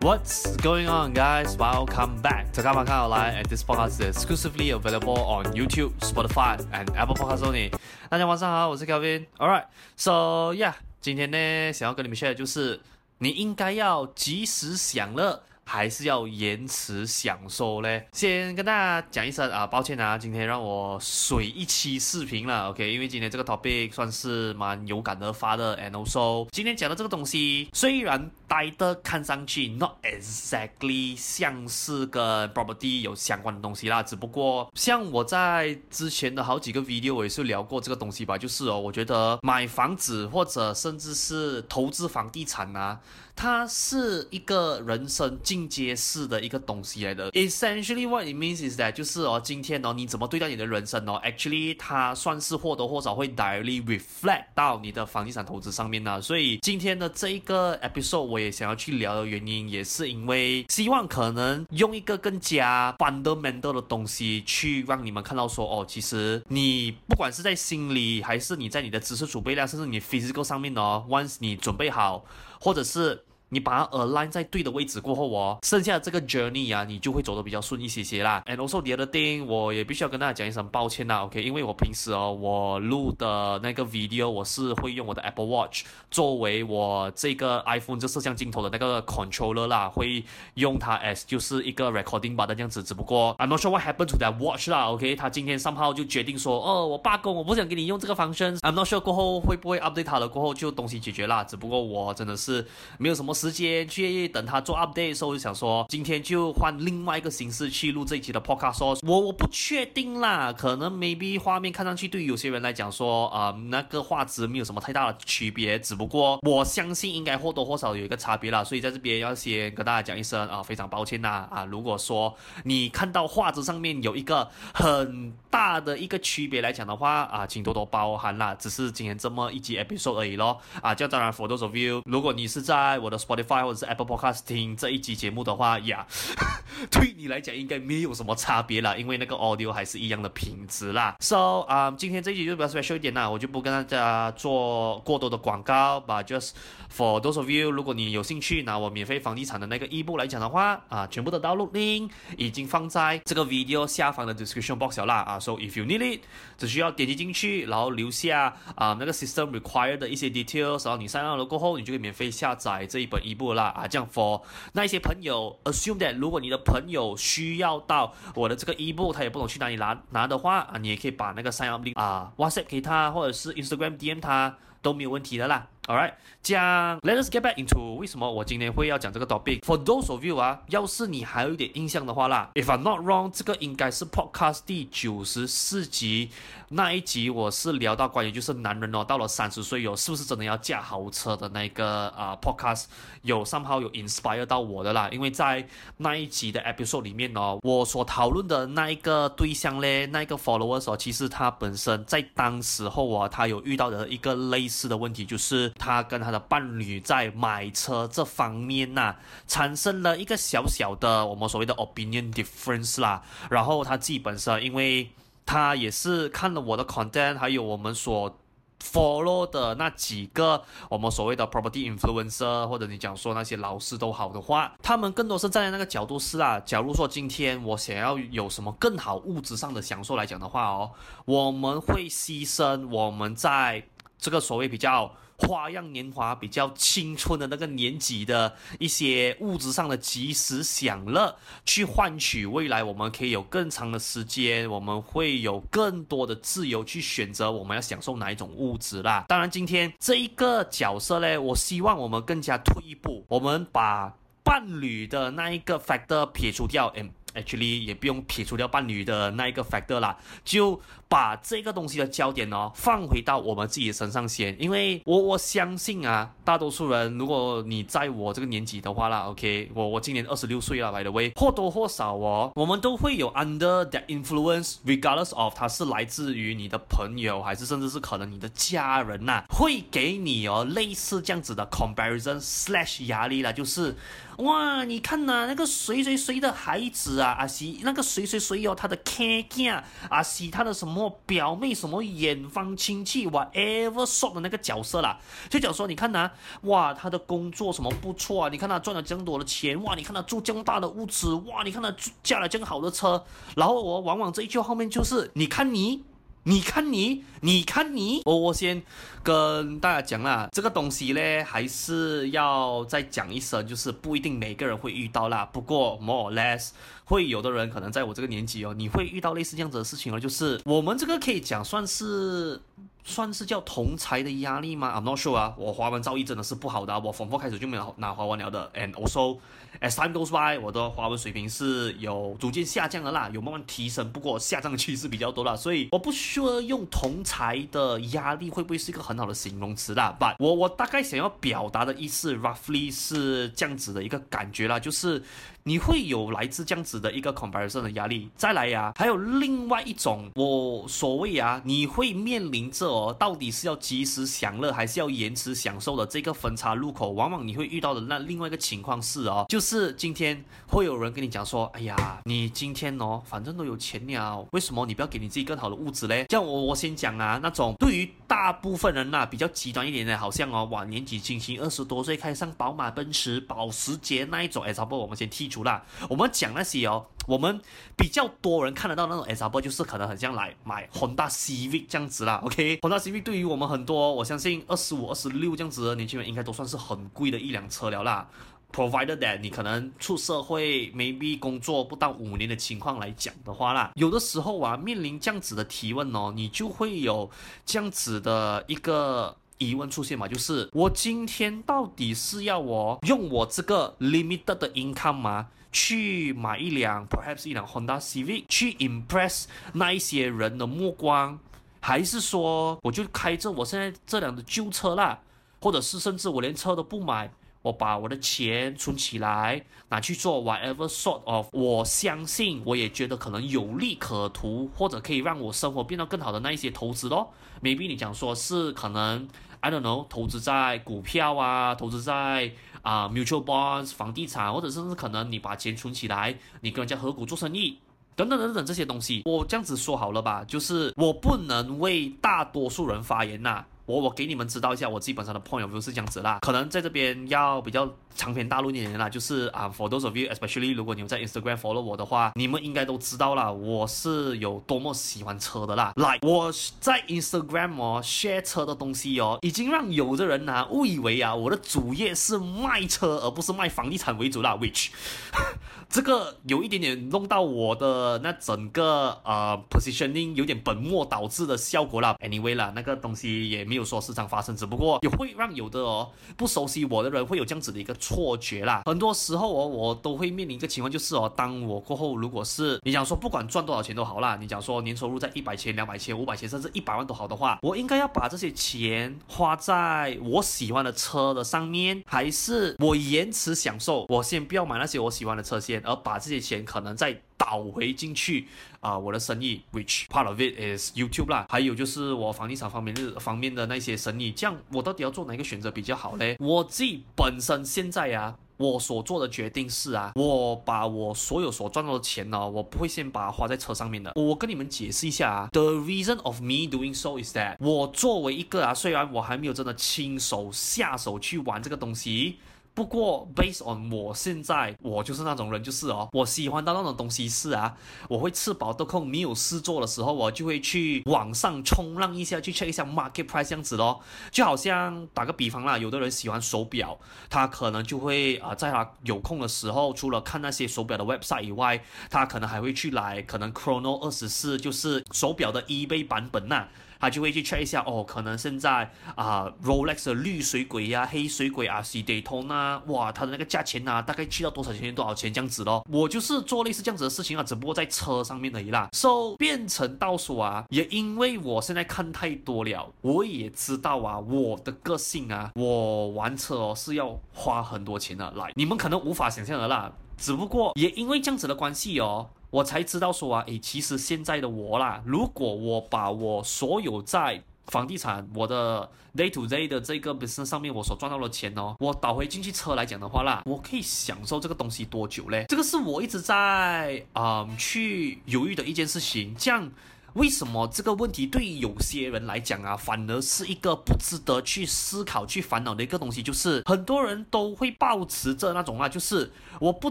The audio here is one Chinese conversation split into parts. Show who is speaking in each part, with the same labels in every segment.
Speaker 1: What's going on, guys? Welcome back to Kamakan Online. and this podcast is exclusively available on YouTube, Spotify, and Apple Podcasts only. 大家晚上好，我是 Kevin. Alright, so yeah，今天呢，想要跟你们 share 的就是，你应该要及时享乐。还是要延迟享受嘞。先跟大家讲一声啊，抱歉啊，今天让我水一期视频了，OK？因为今天这个 topic 算是蛮有感而发的，and also 今天讲的这个东西虽然 title 看上去 not exactly 像是跟 property 有相关的东西啦，只不过像我在之前的好几个 video 我也是聊过这个东西吧，就是哦，我觉得买房子或者甚至是投资房地产啊，它是一个人生进阶式的一个东西来的，essentially what it means is that 就是哦，今天哦，你怎么对待你的人生哦，actually 它算是或多或少会 directly reflect 到你的房地产投资上面呢。所以今天的这一个 episode 我也想要去聊的原因，也是因为希望可能用一个更加 fundamental 的东西去让你们看到说哦，其实你不管是在心理还是你在你的知识储备量，甚至你 physical 上面哦，once 你准备好，或者是。你把它 align 在对的位置过后哦，剩下的这个 journey 啊，你就会走得比较顺一些些啦。And also the other thing，我也必须要跟大家讲一声抱歉啦，OK？因为我平时哦，我录的那个 video，我是会用我的 Apple Watch 作为我这个 iPhone 这摄像镜头的那个 controller 啦，会用它 as 就是一个 recording button 这样子。只不过 I'm not sure what happened to that watch 啦，OK？他今天 somehow 就决定说，哦，我罢工，我不想给你用这个 function。I'm not sure 过后会不会 update 它了，过后就东西解决啦。只不过我真的是没有什么。时间去等他做 update 的时候，我就想说今天就换另外一个形式去录这一期的 podcast。我我不确定啦，可能 maybe 画面看上去对于有些人来讲说，啊、那个画质没有什么太大的区别。只不过我相信应该或多或少有一个差别啦。所以在这边要先跟大家讲一声啊，非常抱歉呐啊。如果说你看到画质上面有一个很大的一个区别来讲的话啊，请多多包涵啦。只是今天这么一集 episode 而已咯。啊，就当然 for those of you，如果你是在我的 Spotify 或者是 Apple Podcast 听这一集节目的话呀，对你来讲应该没有什么差别啦，因为那个 audio 还是一样的品质啦。So 啊、今天这一集就比较 special 一点啦，我就不跟大家做过多的广告吧。But just for those of you，如果你有兴趣拿我免费房地产的那个 ebook 来讲的话啊，全部的 download link 已经放在这个 video 下方的 description box 了啦啊。So if you need it，只需要点击进去，然后留下啊那个 system required 的一些 details，然后你 sign up 了过后，你就可以免费下载这一本。一部啦啊，这样 for 那一些朋友，assume that 如果你的朋友需要到我的这个衣服他也不懂去哪里拿拿的话啊，你也可以把那个 sign up 啊 WhatsApp 给他，或者是 Instagram DM 他都没有问题的啦。All right，讲 Let us get back into 为什么我今天会要讲这个 topic。For those of you 啊，要是你还有一点印象的话啦，If I'm not wrong，这个应该是 Podcast 第九十四集那一集，我是聊到关于就是男人哦，到了三十岁有是不是真的要驾豪车的那个啊、Podcast，有 somehow 有 inspire 到我的啦，因为在那一集的 episode 里面哦，我所讨论的那一个对象嘞，那一个 followers 哦，其实他本身在当时候啊，他有遇到的一个类似的问题就是。他跟他的伴侣在买车这方面呐、产生了一个小小的我们所谓的 opinion difference 啦。然后他自己本身，因为他也是看了我的 content，还有我们所 follow 的那几个我们所谓的 property influencer，或者你讲说那些老师都好的话，他们更多是站在那个角度是啊。假如说今天我想要有什么更好物质上的享受来讲的话哦，我们会牺牲我们在这个所谓比较。花样年华比较青春的那个年纪的一些物质上的及时享乐，去换取未来我们可以有更长的时间，我们会有更多的自由去选择我们要享受哪一种物质啦。当然，今天这一个角色呢，我希望我们更加退一步，我们把伴侣的那一个 factor 撇除掉。Actually 也不用撇除掉伴侣的那一个 factor 啦，就把这个东西的焦点哦放回到我们自己的身上先，因为我我相信啊，大多数人如果你在我这个年纪的话啦，OK，我我今年二十六岁了，by the way，或多或少哦，我们都会有 under that influence，regardless of 它是来自于你的朋友，还是甚至是可能你的家人呐、会给你哦类似这样子的 comparison slash 压力啦，就是。哇，你看呐、那个谁谁谁的孩子啊，啊是那个谁谁谁哦，他的亲戚啊，是他的什么我表妹，什么远方亲戚，whatever so 的那个角色啦，就讲说，你看呐、哇，他的工作什么不错啊，你看他赚了这么多的钱，哇，你看他住这么大的屋子，哇，你看他驾了这么好的车，然后我往往这一句后面就是，你看你。你看你，你看你，我我先跟大家讲啦，这个东西呢，还是要再讲一声，就是不一定每个人会遇到啦。不过 more or less 会有的人可能在我这个年纪哦，你会遇到类似这样子的事情哦，就是我们这个可以讲算是。算是叫同才的压力吗？I'm not sure 啊，我华文造诣真的是不好的，我从 Form 4开始就没有拿华文了的。And also as time goes by，我的华文水平是有逐渐下降的啦，有慢慢提升，不过下降的趋势比较多啦，所以我不 sure 用同才的压力会不会是一个很好的形容词啦。But 我我大概想要表达的意思，roughly 是这样子的一个感觉啦，就是。你会有来自这样子的一个 comparison 的压力，再来呀、还有另外一种，我所谓啊，你会面临着哦，到底是要及时享乐，还是要延迟享受的这个分岔路口，往往你会遇到的那另外一个情况是哦，就是今天会有人跟你讲说，哎呀，你今天哦，反正都有钱了，为什么你不要给你自己更好的物质嘞？像我我先讲啊，那种对于大部分人呐、啊，比较极端一点的，好像哦，哇，年纪轻轻二十多岁开上宝马、奔驰、保时捷那一种，哎，差不多我们先剔除。啦，我们讲那些哦，我们比较多人看得到那种 example，就是可能很像来买 Honda Civic 这样子啦，OK，Honda Civic 对于我们很多，我相信二十五、二十六这样子的年轻人，应该都算是很贵的一辆车了啦。Provided that 你可能出社会，maybe 工作不到五年的情况来讲的话啦，有的时候啊，面临这样子的提问哦，你就会有这样子的一个。疑问出现嘛，就是我今天到底是要我用我这个 limited 的 income 吗，去买一辆 perhaps 一辆 Honda Civic 去 impress 那一些人的目光，还是说我就开着我现在这辆的旧车啦，或者是甚至我连车都不买，我把我的钱存起来拿去做 whatever sort of，我相信我也觉得可能有利可图，或者可以让我生活变得更好的那一些投资咯。maybe 你讲说是可能。I don't know，投资在股票啊，投资在啊、mutual bonds 房地产，或者甚至可能你把钱存起来，你跟人家合股做生意，等等等等这些东西，我这样子说好了吧，就是我不能为大多数人发言呐、我我给你们知道一下，我基本上的 point of view 是这样子啦，可能在这边要比较长篇大论的人啦，就是啊，for those of you，especially 如果你们在 Instagram follow 我的话，你们应该都知道啦，我是有多么喜欢车的啦。来，我在 Instagram 哦 share 车的东西哦，已经让有的人呐、误以为啊，我的主业是卖车而不是卖房地产为主啦，which 这个有一点点弄到我的那整个呃 positioning 有点本末倒置的效果啦。Anyway 啦，那个东西也没。有说时常发生，只不过也会让有的哦不熟悉我的人会有这样子的一个错觉啦。很多时候哦，我都会面临一个情况，就是哦，当我过后如果是你讲说不管赚多少钱都好啦，你讲说年收入在一百千、两百千、五百千，甚至一百万都好的话，我应该要把这些钱花在我喜欢的车的上面，还是我延迟享受？我先不要买那些我喜欢的车先，而把这些钱可能再。倒回进去啊、我的生意，which part of it is YouTube 啦，还有就是我房地产方面的方面的那些生意，这样我到底要做哪一个选择比较好嘞？我自己本身现在啊，我所做的决定是啊，我把我所有所赚到的钱呢，我不会先把它花在车上面的。我跟你们解释一下啊，the reason of me doing so is that 我作为一个啊，虽然我还没有真的亲手下手去玩这个东西。不过，based on 我现在，我就是那种人，就是哦，我喜欢到那种东西是啊，我会吃饱得空没有事做的时候，我就会去网上冲浪一下，去 check 一下 market price 这样子咯。就好像打个比方啦，有的人喜欢手表，他可能就会啊、在他有空的时候，除了看那些手表的 website 以外，他可能还会去来可能 Chrono 二十四，就是手表的 eBay 版本呐、他就会去 check 一下哦，可能现在啊、Rolex 的绿水鬼呀、黑水鬼啊、C Daytona 哇，它的那个价钱啊，大概去到多少钱多少钱这样子咯。我就是做类似这样子的事情啊，只不过在车上面而已啦。So 变成倒数啊，也因为我现在看太多了，我也知道啊，我的个性啊，我玩车哦是要花很多钱的。来，你们可能无法想象的啦，只不过也因为这样子的关系哦。我才知道说啊，诶，其实现在的我啦，如果我把我所有在房地产，我的 day to day 的这个 business 上面我所赚到的钱哦，我倒回进去车来讲的话啦，我可以享受这个东西多久嘞？这个是我一直在、嗯、去犹豫的一件事情，这样。为什么这个问题对于有些人来讲啊，反而是一个不值得去思考、去烦恼的一个东西？就是很多人都会抱持着那种啊，就是我不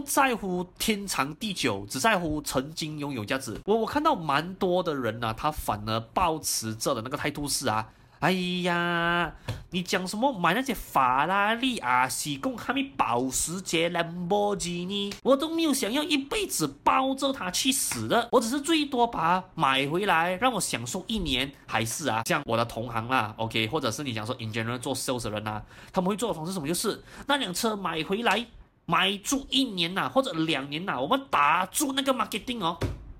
Speaker 1: 在乎天长地久，只在乎曾经拥有价值。我我看到蛮多的人呢、啊，他反而抱持着的那个态度是啊。哎呀，你讲什么买那些法拉利啊，西贡哈密保时捷、兰博基尼，我都没有想要一辈子抱着它去死的。我只是最多把它买回来，让我享受一年，还是啊，像我的同行啦，OK，或者是你讲说 in general 做 sales 人呐、啊，他们会做的方式什么？就是那辆车买回来，买住一年呐、或者两年呐、我们打住那个 marketing 哦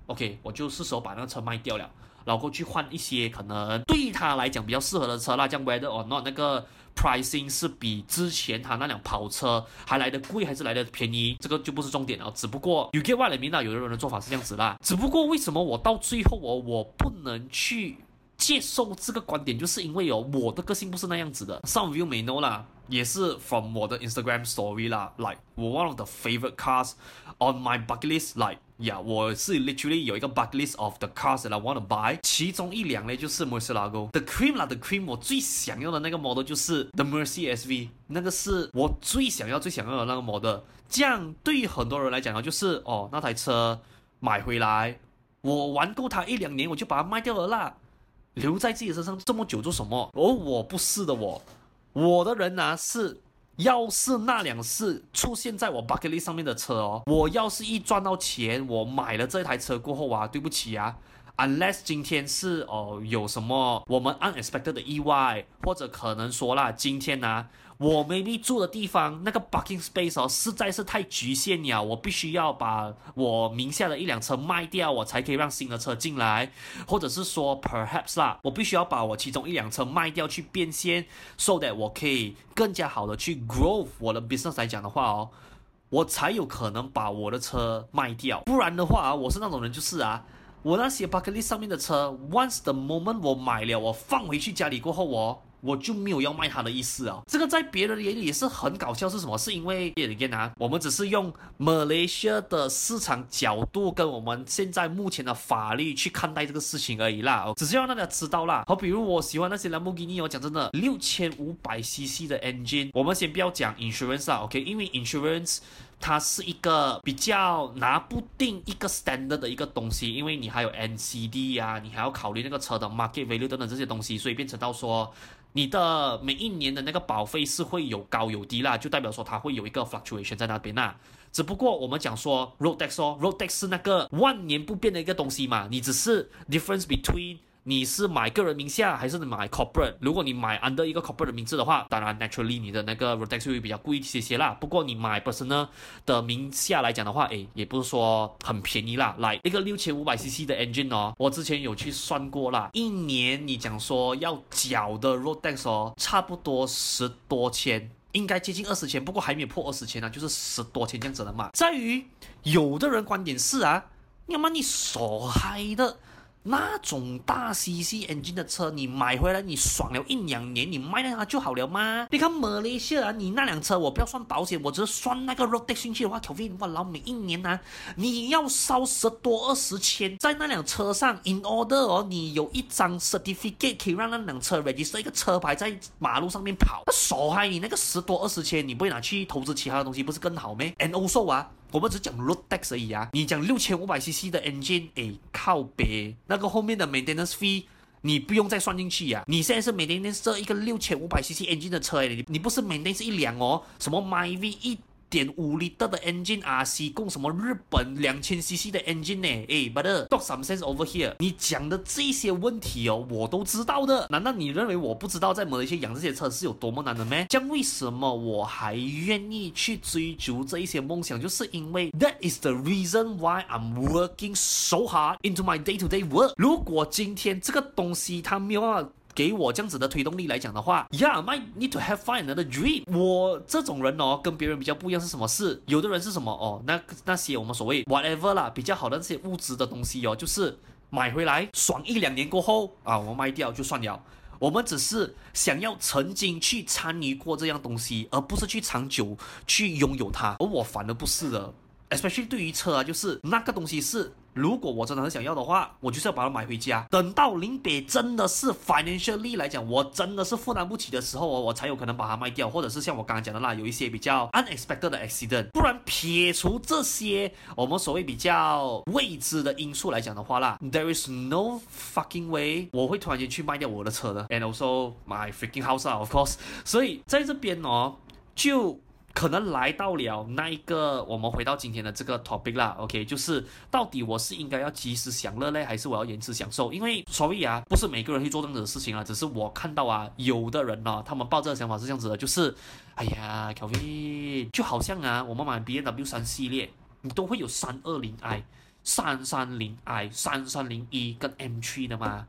Speaker 1: ，OK，我就是时候把那个车卖掉了。然后去换一些可能对他来讲比较适合的车啦，像 whether or not 那个 pricing 是比之前他那辆跑车还来的贵还是来的便宜，这个就不是重点了。只不过 you get what I mean 啦，有的人的做法是这样子啦。只不过为什么我到最后我我不能去接受这个观点，就是因为哦，我的个性不是那样子的。Some of you may know 啦，也是 from 我的 Instagram story 啦，like 我 one of the favorite cars on my bucket list like。呀我是 literally 有一个 bucket list of the cars that I want to buy，其中一辆呢就是 Murcielago The Cream 啦，The Cream 我最想要的那个 model 就是 The Mercy SV，那个是我最想要最想要的那个 model。这样对于很多人来讲呢，就是哦，那台车买回来，我玩够它一两年，我就把它卖掉了啦，留在自己身上这么久做什么？而、我不是的我，我的人呢、是。要是那辆是出现在我 bucket list 上面的车哦，我要是一赚到钱，我买了这台车过后啊，对不起啊，unless 今天是哦有什么我们 unexpected 的意外，或者可能说啦，今天呢、我 maybe 住的地方那个 parking space 哦，实在是太局限了，我必须要把我名下的一辆车卖掉，我才可以让新的车进来，或者是说 perhaps 啦，我必须要把我其中一辆车卖掉去变现，so that 我可以更加好的去 grow 我的 business 来讲的话哦，我才有可能把我的车卖掉，不然的话啊，我是那种人就是啊，我那些 bucket list 上面的车，once the moment 我买了，我放回去家里过后哦。我就没有要卖它的意思啊，这个在别人的眼里也是很搞笑，是什么？是因为，again 啊，我们只是用 Malaysia 的市场角度跟我们现在目前的法律去看待这个事情而已啦，只是要让大家知道啦。好，比如我喜欢那些兰博基尼，我讲真的，六千五百 CC 的 engine，我们先不要讲 insurance 啊，OK？因为 insurance 它是一个比较拿不定一个 standard 的一个东西，因为你还有 NCD 呀、啊，你还要考虑那个车的 market value 等等这些东西，所以变成到说。你的每一年的那个保费是会有高有低啦，就代表说它会有一个 fluctuation 在那边啦。只不过我们讲说 road tax 哦，road tax 是那个万年不变的一个东西嘛，你只是 difference between。你是买个人名下还是你买 corporate？如果你买 under 一个 corporate 的名字的话，当然 naturally 你的那个 road tax 会比较贵一些些啦。不过你买 personal 的名下来讲的话，诶，也不是说很便宜啦。来一个六千五百 cc 的 engine 哦，我之前有去算过啦，一年你讲说要缴的 road tax 哦，差不多十多千，应该接近二十千，不过还没有破二十千呢，就是十多千这样子的嘛。在于有的人观点是啊，要么你傻嗨的。那种大 CC engine 的车，你买回来你爽了一两年，你卖掉它就好了吗？你看马来西亚，你那辆车我不要算保险，我只是算那个 road tax 进去的话，Kevin，我老每一年呢、啊，你要烧十多二十千在那辆车上，in order 哦，你有一张 certificate 可以让那辆车 register 一个车牌在马路上面跑，那傻嗨，你那个十多二十千，你不会拿去投资其他的东西，不是更好咩？And also 啊。我们只讲 road tax 而已啊，你讲六千五百 cc 的 engine，哎，靠背，那个后面的 maintenance fee 你不用再算进去呀、啊。你现在是 maintenance 这一个六千五百 cc engine 的车，你你不是 maintenance 一辆哦，什么 myV 一。点五 L 的 engine RC 供什么日本两千 cc 的 engine 呢？哎，but talk some sense over here。你讲的这些问题哦，我都知道的。难道你认为我不知道在马来西亚养这些车是有多么难的吗？这样为什么我还愿意去追逐这一些梦想？就是因为 that is the reason why I'm working so hard into my day-to-day work。如果今天这个东西它没有办法。给我这样子的推动力来讲的话，Yeah, might need to have find another dream。我这种人哦，跟别人比较不一样是什么事？有的人是什么哦？那那些我们所谓 whatever 啦，比较好的这些物质的东西哦，就是买回来爽一两年过后啊，我卖掉就算了。我们只是想要曾经去参与过这样东西，而不是去长久去拥有它。而我反而不是的，especially 对于车啊，就是那个东西是。如果我真的很想要的话，我就是要把它买回家。等到临别真的是 financially 来讲，我真的是负担不起的时候，我才有可能把它卖掉，或者是像我刚刚讲的那，有一些比较 unexpected 的 accident。不然撇除这些我们所谓比较未知的因素来讲的话啦，there is no fucking way 我会突然间去卖掉我的车的。And also my freaking house 啊，of course。所以在这边哦，就。可能来到了那一个，我们回到今天的这个 topic 啦，OK，就是到底我是应该要及时享乐呢，还是我要延迟享受？因为所以啊，不是每个人去做这样子的事情啊，只是我看到啊，有的人呢、啊，他们抱这个想法是这样子的，就是，哎呀，Kevin，就好像啊，我们买 BMW 三系列，你都会有三二零 i、三三零 i、三三零 e 跟 M3 的嘛，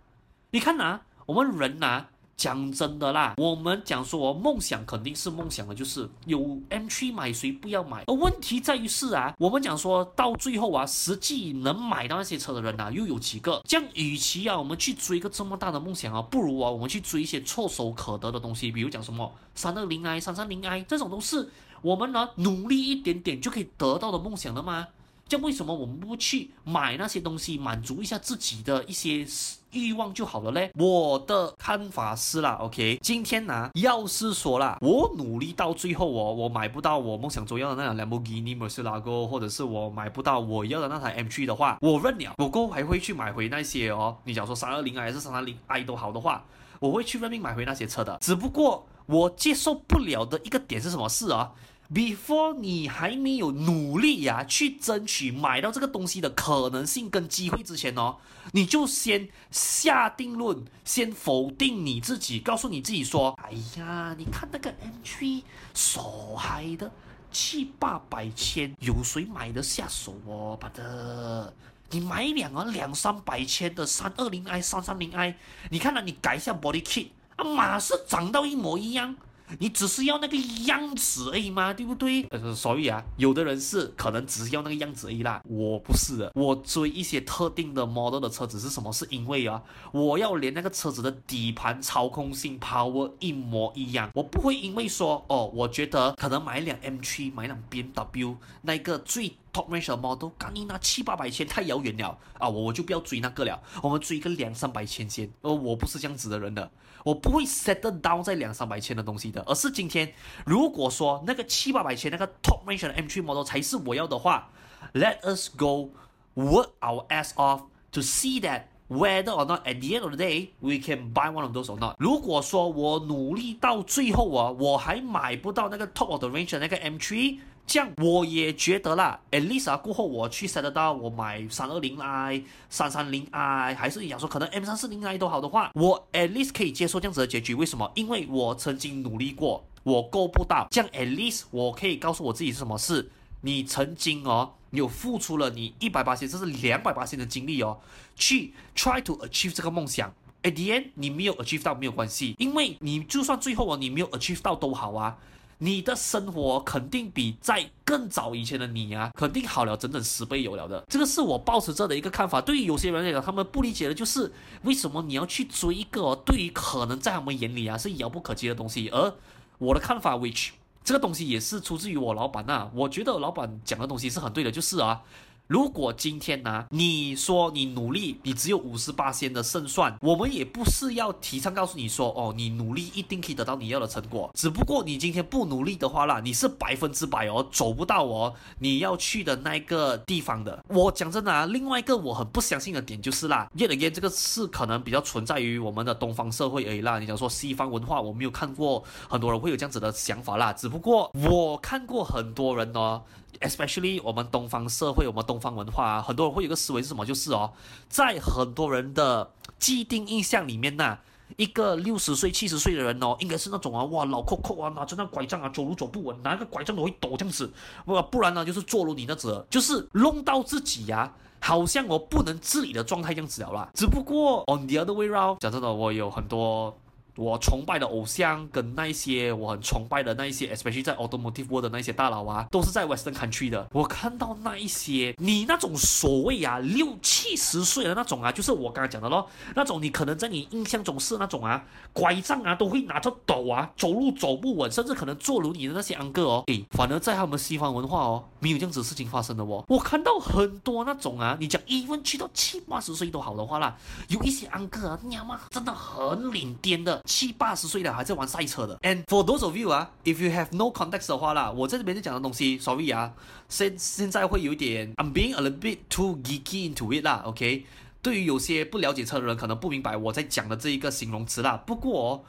Speaker 1: 你看啊，我们人啊。讲真的啦，我们讲说梦想肯定是梦想的，就是有 M3 买谁不要买？而问题在于是啊，我们讲说到最后啊，实际能买到那些车的人啊，又有几个？这样，与其啊，我们去追一个这么大的梦想啊，不如啊，我们去追一些唾手可得的东西，比如讲什么三二零 i、三三零 i 这种都是我们呢努力一点点就可以得到的梦想了吗？这样为什么我们不去买那些东西，满足一下自己的一些欲望就好了嘞？我的看法是啦，OK，今天呢、要是说啦，我努力到最后哦，我买不到我梦想中要的那辆兰博基尼、Murcielago，或者是我买不到我要的那台 M3 的话，我认了，我过后还会去买回那些哦。你讲说三二零还是三三零 i 都好的话，我会去认命买回那些车的。只不过我接受不了的一个点是什么事啊？Before 你还没有努力呀、啊，去争取买到这个东西的可能性跟机会之前哦，你就先下定论，先否定你自己，告诉你自己说：哎呀，你看那个 M3 傻嗨的七八百千，有谁买得下手哦？巴的，你买两个两三百千的三二零 i、三三零 i，你看到你改一下 body kit，啊，马是长到一模一样。你只是要那个样子而已嘛，对不对？所以啊，有的人是可能只是要那个样子而已啦。我不是的，我追一些特定的 model 的车子是什么？是因为啊，我要连那个车子的底盘操控性 power 一模一样。我不会因为说哦，我觉得可能买一辆 M3，买一辆 BMW 那个最 top range 的 model，刚你那七八百千太遥远了啊，我我就不要追那个了，我们追一个两三百千先。而我不是这样子的人的。我不会 settle down 在两三百千的东西的，而是今天如果说那个七八百千那个 top range 的 M3 model 才是我要的话，Let us go work our ass off to see that whether or not at the end of the day we can buy one of those or not。如果说我努力到最后啊，我还买不到那个 top of the range 的那个 M3。这样我也觉得啦，at least 啊，过后我去 set 得到，我买三二零 i、三三零 i，还是你想说可能 M 三四零 i 都好的话，我 at least 可以接受这样子的结局。为什么？因为我曾经努力过，我够不到。这样 at least 我可以告诉我自己是什么事？你曾经哦，你有付出了你一百八千，甚至两百八千的精力哦，去 try to achieve 这个梦想。at the end 你没有 achieve 到没有关系，因为你就算最后哦你没有 achieve 到都好啊。你的生活肯定比在更早以前的你啊，肯定好了整整十倍有了的。这个是我保持着的一个看法。对于有些人来讲，他们不理解的就是为什么你要去追一个对于可能在他们眼里啊是遥不可及的东西。而我的看法，which 这个东西也是出自于我老板呐、我觉得老板讲的东西是很对的，就是啊。如果今天呢、你说你努力，你只有五十八仙的胜算，我们也不是要提倡告诉你说，哦，你努力一定可以得到你要的成果。只不过你今天不努力的话啦，你是百分之百哦走不到哦你要去的那个地方的。我讲真的啊，另外一个我很不相信的点就是啦，yet again 这个是可能比较存在于我们的东方社会而已啦。你讲说西方文化，我没有看过很多人会有这样子的想法啦。只不过我看过很多人哦。Especially 我们东方社会，我们东方文化啊，很多人会有个思维是什么？就是哦，在很多人的既定印象里面呐，一个六十岁、七十岁的人哦，应该是那种啊，哇，老扣扣啊，拿着那拐杖啊，走路走不稳，拿个拐杖都会抖这样子，不，不然呢就是坐如你那子，就是弄到自己呀、啊，好像我不能自理的状态这样子了啦。只不过 on the other way round，讲真的，我有很多。我崇拜的偶像跟那一些我很崇拜的那一些，especially 在 automotive world 的那些大佬啊，都是在 Western country 的。我看到那一些你那种所谓啊六七十岁的那种啊，就是我刚刚讲的咯，那种你可能在你印象中是那种啊拐杖啊都会拿着抖啊，走路走不稳，甚至可能坐轮椅的那些安哥哦，诶，反而在他们西方文化哦，没有这样子事情发生的哦。我看到很多那种啊，你讲 even 去到七八十岁都好的话啦，有一些安哥啊，你妈真的很领颠的。七八十岁了还在玩赛车的，and for those of you 啊，if you have no context 的话啦，我在这边就讲的东西，sorry 啊，现现在会有点，I'm being a little bit too geeky into it 啦，OK，对于有些不了解车的人可能不明白我在讲的这一个形容词啦。不过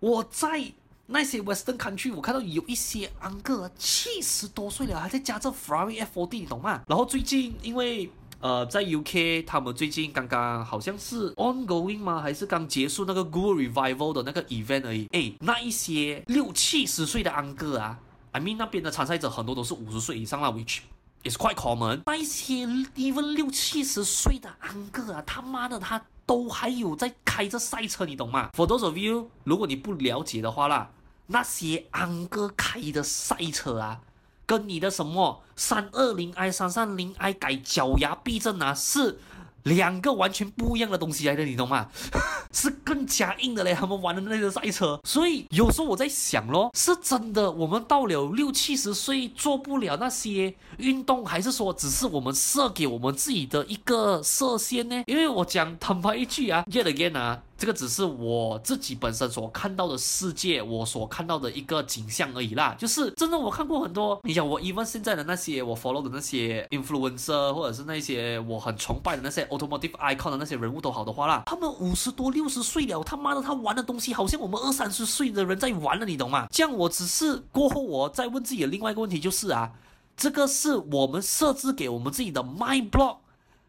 Speaker 1: 我在那些 Western country，我看到有一些 uncle 七十多岁了还在驾着 Ferrari F40，你懂吗？然后最近因为。呃，在 UK，他们最近刚刚好像是 ongoing 吗？还是刚结束那个 Google Revival 的那个 event 而已？诶，那一些六七十岁的安哥啊，I mean 那边的参赛者很多都是五十岁以上啦，which is quite common。那一些 even 六七十岁的安哥啊，他妈的他都还有在开着赛车，你懂吗？For those of you，如果你不了解的话啦，那些安哥开的赛车啊。跟你的什么三二零 i 三三零 i 改脚牙避震啊，是两个完全不一样的东西来的，你懂吗？是更加硬的嘞，他们玩的那个赛车。所以有时候我在想咯，是真的我们到了六七十岁做不了那些运动，还是说只是我们设给我们自己的一个设限呢？因为我讲坦白一句啊，yet again 啊。这个只是我自己本身所看到的世界，我所看到的一个景象而已啦。就是真的，我看过很多。你想，我 even 现在的那些我 follow 的那些 influencer，或者是那些我很崇拜的那些 automotive icon 的那些人物都好的话啦，他们五十多、六十岁了，他妈的，他玩的东西好像我们二三十岁的人在玩了，你懂吗？这样，我只是过后我再问自己的另外一个问题，就是啊，这个是我们设置给我们自己的 mind block。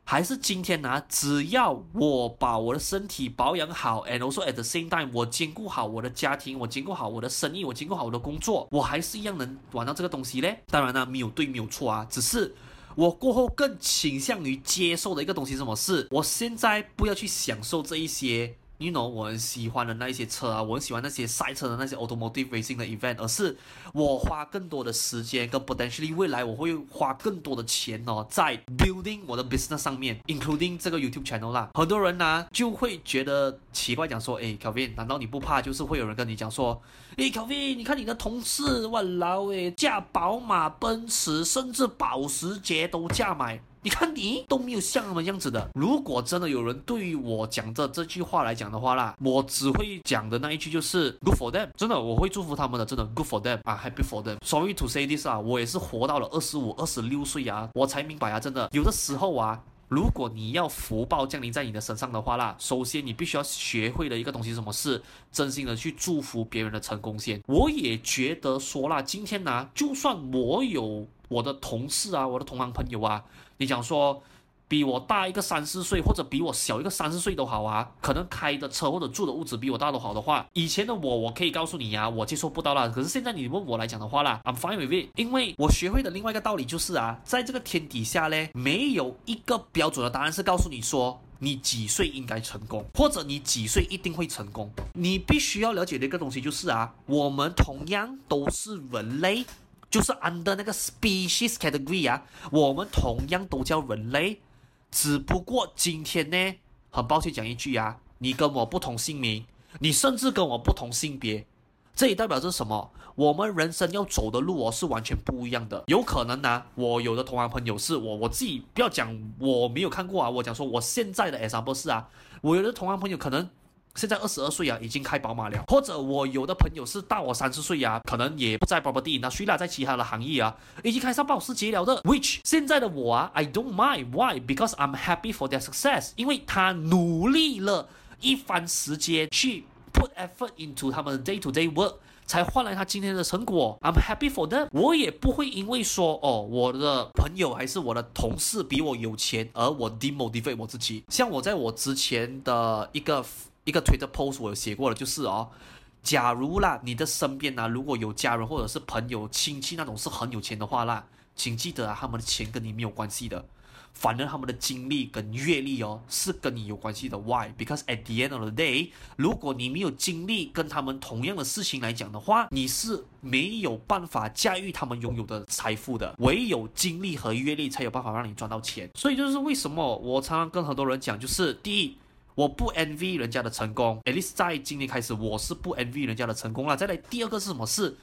Speaker 1: 还是今天呢、啊？只要我把我的身体保养好，and also at the same time，我兼顾好我的家庭，我兼顾好我的生意，我兼顾好我的工作，我还是一样能玩到这个东西嘞。当然呢，没有对，没有错啊，只是我过后更倾向于接受的一个东西，什么是？我现在不要去享受这一些。You know，我很喜欢的那一些车啊，我很喜欢那些赛车的那些 automotive racing 的 event，而是我花更多的时间跟 potentially 未来我会花更多的钱哦，在 building 我的 business 上面，including 这个 YouTube channel 啦。很多人呢、就会觉得奇怪，讲说，诶，Kelvin，难道你不怕？就是会有人跟你讲说，诶，Kelvin，你看你的同事，哇老诶，驾宝马、奔驰，甚至保时捷都驾买。你看你都没有像他们样子的。如果真的有人对于我讲的这句话来讲的话啦，我只会讲的那一句就是 Good for them。真的，我会祝福他们的。真的 Good for them 啊，Happy for them。Sorry to say this 啊，我也是活到了二十五、二十六岁啊，我才明白啊，真的有的时候啊，如果你要福报降临在你的身上的话啦，首先你必须要学会的一个东西，什么是真心的去祝福别人的成功先。我也觉得说啦，今天呢、就算我有我的同事啊，我的同行朋友啊。你讲说，比我大一个三四岁，或者比我小一个三四岁都好啊，可能开的车或者住的屋子比我大都好的话，以前的我，我可以告诉你呀、啊，我接受不到啦。可是现在你问我来讲的话啦，I'm fine with it，因为我学会的另外一个道理就是啊，在这个天底下呢，没有一个标准的答案是告诉你说你几岁应该成功，或者你几岁一定会成功。你必须要了解的一个东西就是啊，我们同样都是人类。就是 under 那个 species category 啊，我们同样都叫人类，只不过今天呢，很抱歉讲一句啊，你跟我不同姓名，你甚至跟我不同性别，这也代表着什么？我们人生要走的路哦是完全不一样的。有可能呢、我有的同行朋友是我我自己不要讲我没有看过啊，我讲说我现在的 example 是啊，我有的同行朋友可能。现在二十二岁啊，已经开宝马了。或者我有的朋友是大我三十岁呀，可能也不在 property 那，虽然在其他的行业啊，已经开上保时捷了的。Which 现在的我啊，I don't mind why because I'm happy for their success，因为他努力了一番时间去 put effort into 他们的 day to day work，才换来他今天的成果。I'm happy for them。我也不会因为说哦，我的朋友还是我的同事比我有钱而我 demotivate 我自己。像我在我之前的一个。一个 Twitter post 我有写过了，就是哦，假如啦，你的身边呢，如果有家人或者是朋友亲戚那种是很有钱的话啦，请记得啊，他们的钱跟你没有关系的。反正他们的经历跟阅历哦，是跟你有关系的。Why？Because at the end of the day，如果你没有经历跟他们同样的事情来讲的话，你是没有办法驾驭他们拥有的财富的。唯有经历和阅历才有办法让你赚到钱。所以就是为什么我常常跟很多人讲，就是第一，我不 envy 人家的成功。At least 在今年开始，我是不 envy 人家的成功了。再来第二个是什么事？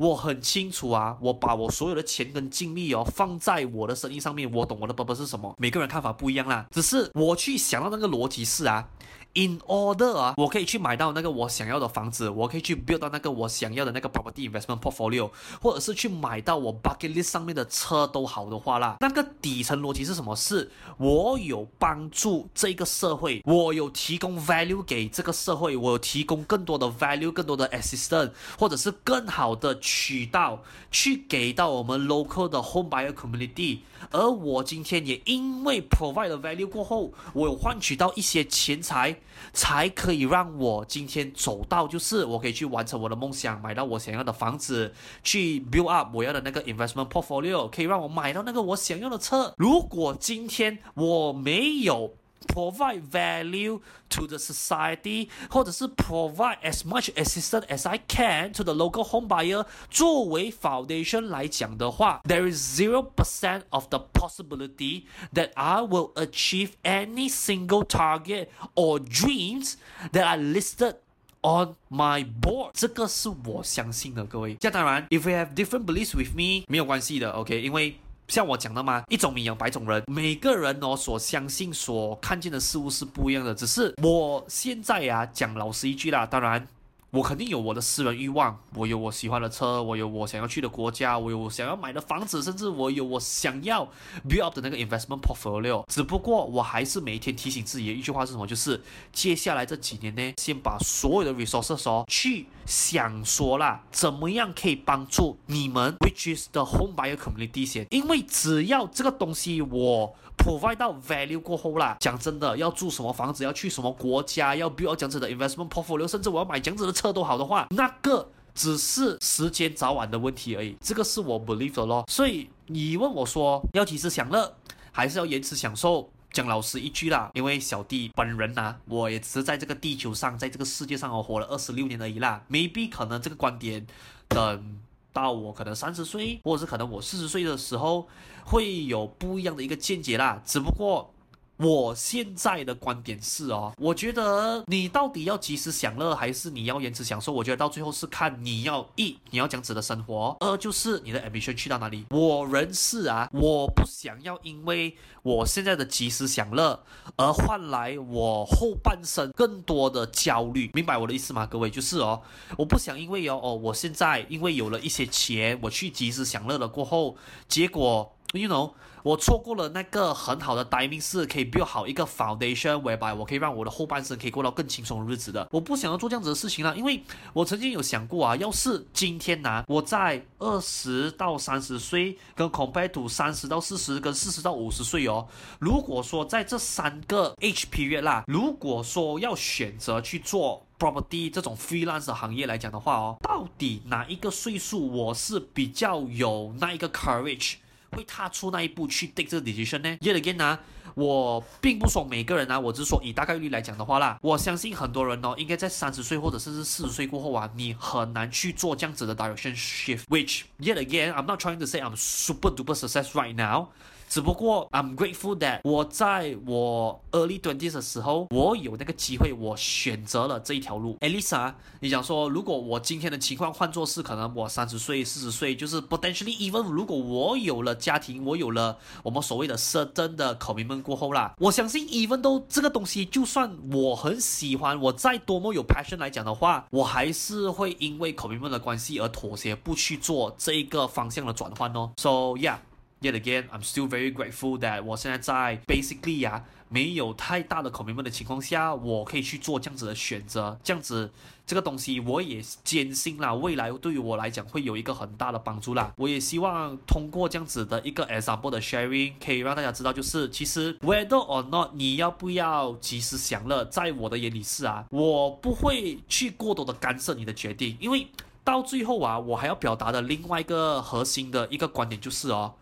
Speaker 1: 我很清楚啊，我把我所有的钱跟精力哦放在我的生意上面，我懂我的 purpose 是什么。每个人看法不一样啦，只是我去想到那个逻辑是啊。In order 啊，我可以去买到那个我想要的房子，我可以去 build 到那个我想要的那个 property investment portfolio，或者是去买到我 bucket list 上面的车都好的话啦，那个底层逻辑是什么？是我有帮助这个社会，我有提供 value 给这个社会，我有提供更多的 value，更多的 assistance，或者是更好的渠道去给到我们 local 的 home buyer community，而我今天也因为 provide 了 value 过后，我有换取到一些钱财。才可以让我今天走到，就是我可以去完成我的梦想，买到我想要的房子，去 build up 我要的那个 investment portfolio，可以让我买到那个我想要的车。如果今天我没有 ，Provide value to the society，或者是 provide as much assistance as I can to the local home buyer。作为 foundation 来讲的话，there is zero percent of the possibility that I will achieve any single target or dreams that are listed on my board。这个是我相信的，各位。这当然，if you have different beliefs with me，没有关系的，OK，因为。 像我讲的嘛，一种米养百种人，每个人哦所相信、所看见的事物是不一样的。只是我现在呀、啊，讲老实一句啦，当然。我肯定有我的私人欲望，我有我喜欢的车，我有我想要去的国家，我有我想要买的房子，甚至我有我想要 build up 的那个 investment portfolio。只不过我还是每一天提醒自己的一句话是什么？就是接下来这几年呢，先把所有的 resources 哦，去想说啦，怎么样可以帮助你们，which is the home buyer community 先，因为只要这个东西我。provide 到 value 过后啦，讲真的，要住什么房子，要去什么国家，要 build 这样子的 investment portfolio，甚至我要买这样子的车都好的话，那个只是时间早晚的问题而已。这个是我 believe 的咯。所以你问我说要及时享乐，还是要延迟享受？讲老实一句啦，因为小弟本人呐、啊，我也只是在这个地球上，在这个世界上我活了二十六年而已啦。Maybe 可能这个观点等。到我可能三十岁，或者是可能我四十岁的时候，会有不一样的一个见解啦。只不过。我现在的观点是哦，我觉得你到底要及时享乐，还是你要延迟享受？我觉得到最后是看你要一你要这样子的生活，二就是你的 ambition 去到哪里。我人是啊，我不想要因为我现在的及时享乐而换来我后半生更多的焦虑，明白我的意思吗？各位，就是哦，我不想因为哦哦，我现在因为有了一些钱，我去及时享乐了过后，结果。You know，我错过了那个很好的 timing，是可以 build 好一个 foundation，whereby 我可以让我的后半生可以过到更轻松的日子的。我不想要做这样子的事情了，因为我曾经有想过啊，要是今天呢、啊，我在二十到三十岁，跟 compare to 三十到四十跟四十到五十岁哦，如果说在这三个 age period 啦，如果说要选择去做 property 这种 freelance 行业来讲的话哦，到底哪一个岁数我是比较有那一个 courage？会踏出那一步去 take 这个 decision 呢？Yet again 呢，我并不说每个人啊，我只是说以大概率来讲的话啦，我相信很多人哦，应该在三十岁或者甚至四十岁过后啊，你很难去做这样子的 direction shift。Which yet again, I'm not trying to say I'm super duper success right now. 只不过，I'm grateful that 我在我 early twenties 的时候，我有那个机会，我选择了这一条路。Elisa，你讲说，如果我今天的情况换作是，可能我三十岁、四十岁，就是 potentially even 如果我有了家庭，我有了我们所谓的 certain 的 commitment 过后啦，我相信 even 都这个东西，就算我很喜欢，我再多么有 passion 来讲的话，我还是会因为 commitment 的关系而妥协，不去做这一个方向的转换哦。So yeah。Yet again, I'm still very grateful that 我现在在 basically 呀、啊、没有太大的 commitment 的情况下，我可以去做这样子的选择。这样子这个东西我也坚信啦，未来对于我来讲会有一个很大的帮助啦。我也希望通过这样子的一个 example 的 sharing，可以让大家知道，就是其实 whether or not 你要不要及时享乐，在我的眼里是啊，我不会去过多的干涉你的决定，因为到最后啊，我还要表达的另外一个核心的一个观点就是哦。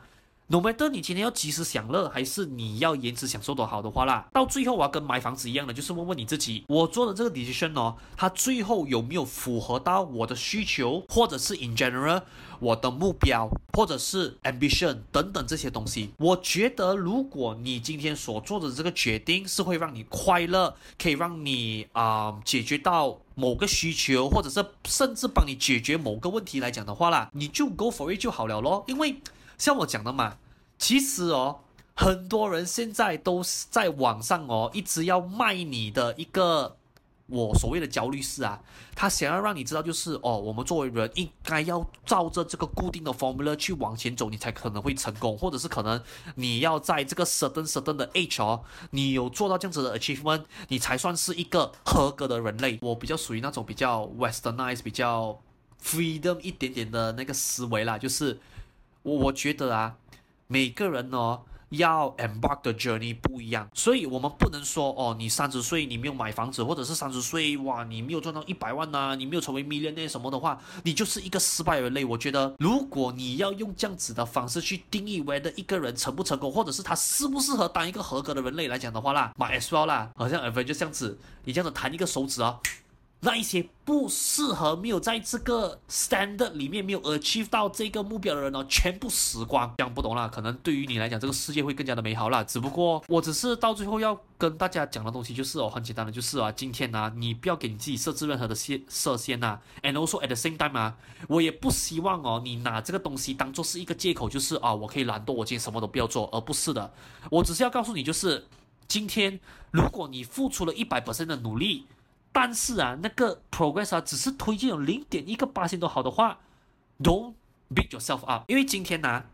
Speaker 1: ，no matter 你今天要及时享乐，还是你要延迟享受都好的话啦，到最后我要跟买房子一样的，就是问问你自己，我做的这个 decision 哦，它最后有没有符合到我的需求，或者是 in general 我的目标，或者是 ambition 等等这些东西。我觉得，如果你今天所做的这个决定是会让你快乐，可以让你啊、解决到某个需求，或者是甚至帮你解决某个问题来讲的话啦，你就 go for it 就好了咯。因为像我讲的嘛，其实哦，很多人现在都是在网上哦，一直要卖你的一个我所谓的焦虑是啊，他想要让你知道就是哦，我们作为人应该要照着这个固定的 formula 去往前走，你才可能会成功，或者是可能你要在这个 certain certain 的 age 哦，你有做到这样子的 achievement，你才算是一个合格的人类。我比较属于那种比较 westernized、比较 freedom 一点点的那个思维啦，就是。我我觉得啊，每个人哦要 embark 的 journey 不一样，所以我们不能说哦，你三十岁你没有买房子，或者是三十岁哇你没有赚到一百万呐、你没有成为 millionai 什么的话，你就是一个失败人类。我觉得，如果你要用这样子的方式去定义为的一个人成不成功，或者是他适不适合当一个合格的人类来讲的话啦，might as well 啦，好像 Avengers 就这样子，你这样子弹一个手指啊。那一些不适合、没有在这个 standard 里面没有 achieve 到这个目标的人呢，全部死光。这样不懂啦，可能对于你来讲，这个世界会更加的美好啦。只不过，我只是到最后要跟大家讲的东西就是哦，很简单的，就是啊，今天呢、啊，你不要给你自己设置任何的限设限呐。And also at the same time 啊，我也不希望哦，你拿这个东西当做是一个借口，就是啊，我可以懒惰，我今天什么都不要做，而不是的。我只是要告诉你，就是今天如果你付出了一百 percent 的努力。但是啊，那个 progress 啊，只是推进有零点一个八千都好的话，don't beat yourself up。因为今天呢、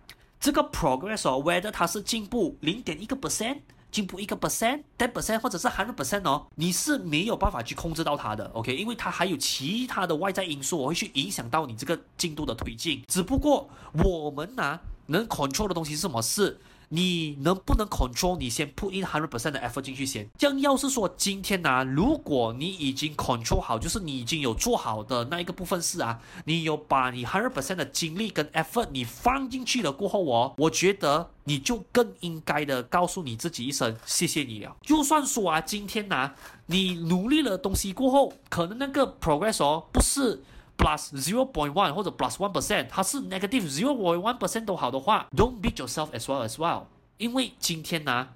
Speaker 1: 这个 progress 哦，whether 它是进步零点一个 percent，进步一个 percent，ten percent 或者是 hundred percent 哦，你是没有办法去控制到它的，OK？因为它还有其他的外在因素，我会去影响到你这个进度的推进。只不过我们呢、能 control 的东西是什么？是。你能不能 control？你先 put in hundred percent 的 effort 进去先。这样要是说今天呢、啊，如果你已经 control 好，就是你已经有做好的那一个部分是啊，你有把你 hundred percent 的精力跟 effort 你放进去了过后哦，我觉得你就更应该的告诉你自己一声谢谢你了。就算说啊，今天呢、你努力了东西过后，可能那个 progress 哦不是 plus zero point one 或者 plus one percent，它是 negative zero point one percent 都好的话，don't beat yourself as well as well。因为今天呢、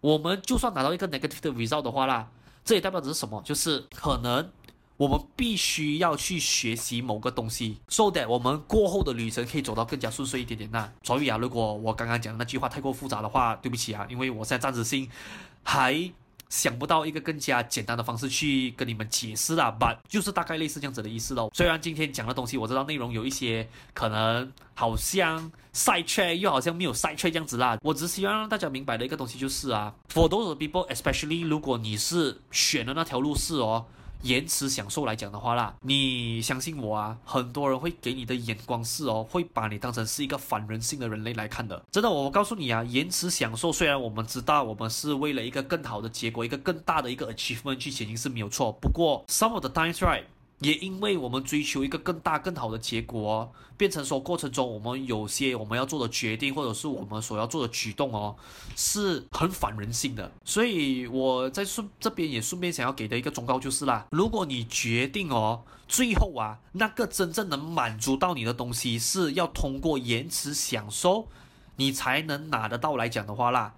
Speaker 1: 我们就算拿到一个 negative 的 result 的话啦，这也代表着是什么？就是可能我们必须要去学习某个东西，so that 我们过后的旅程可以走到更加顺遂一点点呐。所以啊，如果我刚刚讲的那句话太过复杂的话，对不起啊，因为我现在暂时性还。想不到一个更加简单的方式去跟你们解释啦，but 就是大概类似这样子的意思喽。虽然今天讲的东西我知道内容有一些可能好像 side track 又好像没有 side track 这样子啦，我只希望让大家明白的一个东西就是啊，for those people，especially 如果你是选的那条路是哦。延迟享受来讲的话啦，你相信我啊，很多人会给你的眼光是哦，会把你当成是一个反人性的人类来看的。真的，我告诉你啊，延迟享受虽然我们知道我们是为了一个更好的结果，一个更大的一个 achievement 去前进是没有错，不过 some of the times right。也因为我们追求一个更大更好的结果哦，变成说过程中我们有些我们要做的决定，或者是我们所要做的举动哦，是很反人性的。所以我在顺这边也顺便想要给的一个忠告就是啦，如果你决定哦，最后啊那个真正能满足到你的东西是要通过延迟享受，你才能拿得到来讲的话啦，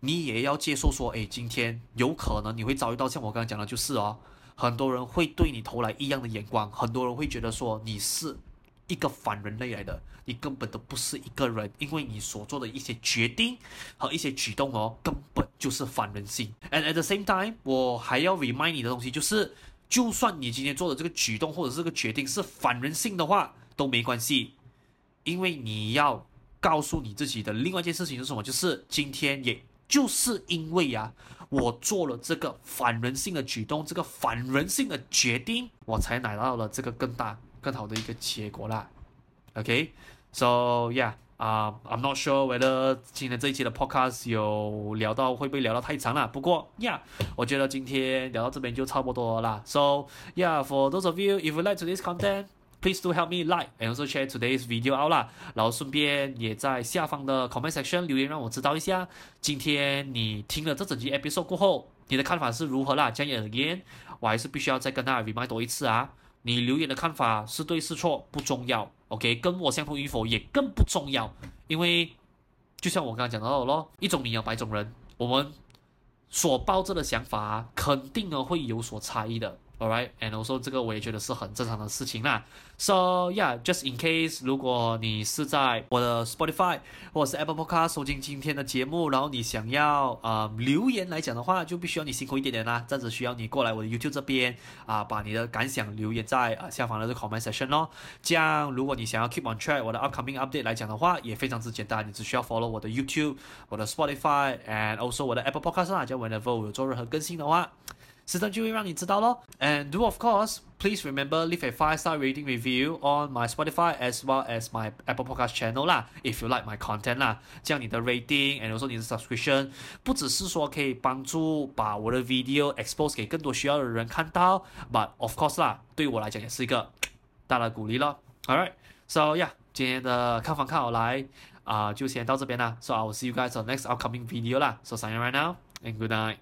Speaker 1: 你也要接受说，哎，今天有可能你会遭遇到像我刚刚讲的，就是哦。很多人会对你投来异样的眼光，很多人会觉得说你是一个反人类来的，你根本都不是一个人，因为你所做的一些决定和一些举动哦，根本就是反人性。And at the same time，我还要 remind 你的东西就是，就算你今天做的这个举动或者这个决定是反人性的话，都没关系，因为你要告诉你自己的另外一件事情是什么，就是今天也就是因为呀、我做了这个反人性的举动，这个反人性的决定，我才拿到了这个更大、更好的一个结果啦。OK，so yeah，啊、uh,，I'm not sure whether 今天这一期的 podcast 有聊到会不会聊到太长了。不过，yeah，我觉得今天聊到这边就差不多啦。So yeah，for those of you if you like today's content。Please do help me like and also share today's video out 啦。然后顺便也在下方的 comment section 留言，让我知道一下，今天你听了这整集 episode 过后，你的看法是如何啦？讲 again，，我还是必须要再跟大家 remind 多一次啊，你留言的看法是对是错不重要，OK，跟我相同与否也更不重要，因为就像我刚刚讲到的咯，一种米养百种人，我们所抱着的想法肯定呢会有所差异的。Alright, and also 这个我也觉得是很正常的事情啦。So yeah, just in case，如果你是在我的 Spotify 或者是 Apple Podcast 收听今天的节目，然后你想要啊、呃、留言来讲的话，就必须要你辛苦一点点啦。这样子需要你过来我的 YouTube 这边啊、把你的感想留言在啊下方的这个 comment section 咯。这样，如果你想要 keep on track 我的 upcoming update 来讲的话，也非常之简单，你只需要 follow 我的 YouTube、我的 Spotify and also 我的 Apple Podcast 啦。就 whenever 我有做任何更新的话。时常就会让你知道咯。And do of course, please remember leave a five star rating review on my Spotify as well as my Apple Podcast channel 啦。If you like my content 啦，这样你的 rating and also 你的 subscription 不只是说可以帮助把我的 video expose 给更多需要的人看到，but of course 啦，对我来讲也是一个大的鼓励咯。Alright, so yeah，今天的看房看好来啊、呃，就先到这边啦。So I will see you guys on next upcoming video 啦。So sign right now and good night.